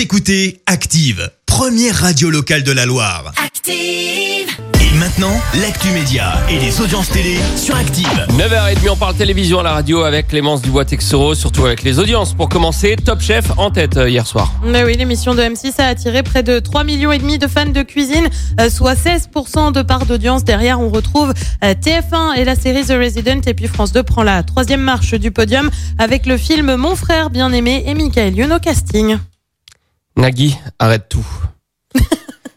Vous écoutez Active, première radio locale de la Loire. Active. Et maintenant, l'actu média et les audiences télé sur Active. 9h30, on parle télévision à la radio avec Clémence Dubois-Texoro, surtout avec les audiences. Pour commencer, Top Chef en tête euh, hier soir. Mais oui, l'émission de M6 a attiré près de 3 millions et demi de fans de cuisine, euh, soit 16% de part d'audience. Derrière, on retrouve euh, TF1 et la série The Resident. Et puis France 2 prend la troisième marche du podium avec le film Mon frère bien-aimé et Michael Youn au casting. Nagui arrête tout.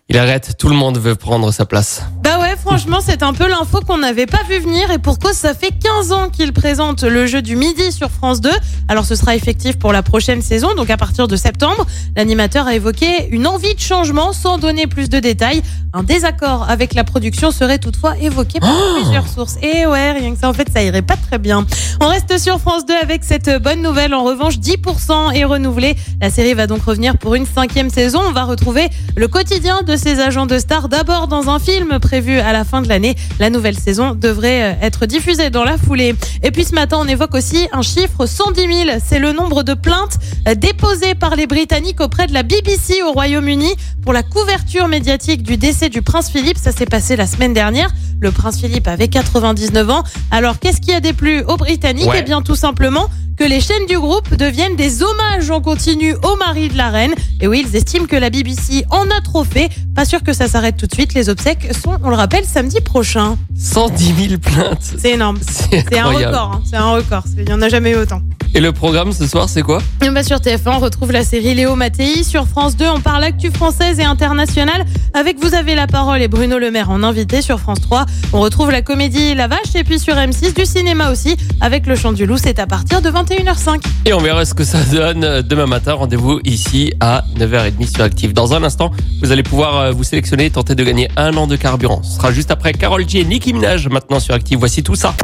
Il arrête, tout le monde veut prendre sa place. Bah ouais, franchement, c'est un peu l'info qu'on n'avait pas vu venir et pour cause, ça fait 15 ans qu'il présente le jeu du midi sur France 2. Alors ce sera effectif pour la prochaine saison, donc à partir de septembre. L'animateur a évoqué une envie de changement sans donner plus de détails. Un désaccord avec la production serait toutefois évoqué par plusieurs sources. Et ouais, rien que ça, en fait, ça irait pas très bien. On reste sur France 2 avec cette bonne nouvelle. En revanche, 10% est renouvelé. La série va donc revenir pour une cinquième saison. On va retrouver le quotidien de ces agents de stars d'abord dans un film prévu à la fin de l'année. La nouvelle saison devrait euh, être diffusée dans la foulée. Et puis ce matin, on évoque aussi un chiffre 110 000. C'est le nombre de plaintes euh, déposées par les Britanniques auprès de la BBC au Royaume-Uni pour la couverture médiatique du décès du prince Philippe. Ça s'est passé la semaine dernière. Le prince Philippe avait 99 ans. Alors qu'est-ce qui a déplu aux Britanniques? Ouais. Eh bien tout simplement que les chaînes du groupe deviennent des hommages en continu au mari de la reine. Et oui, ils estiment que la BBC en a trop fait. Pas sûr que ça s'arrête tout de suite. Les obsèques sont, on le rappelle, samedi prochain. 110 000 plaintes. C'est énorme. C'est un record. hein. C'est un record. Il n'y en a jamais eu autant. Et le programme ce soir, c'est quoi? Et bah sur TF1, on retrouve la série Léo Mattei. Sur France 2, on parle actu française et internationale avec Vous avez la parole et Bruno Le Maire en invité. Sur France 3, on retrouve la comédie La Vache. Et puis sur M6, du cinéma aussi avec Le Chant du Loup. C'est à partir de 21h05. Et on verra ce que ça donne euh, demain matin. Rendez-vous ici à 9h30 sur Active. Dans un instant, vous allez pouvoir euh, vous sélectionner et tenter de gagner un an de carburant. Ce sera juste après Carole G et Nicki Minaj maintenant sur Active. Voici tout ça.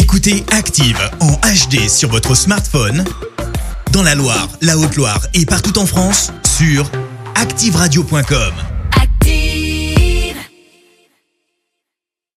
Écoutez Active en HD sur votre smartphone, dans la Loire, la Haute-Loire et partout en France, sur activeradio.com.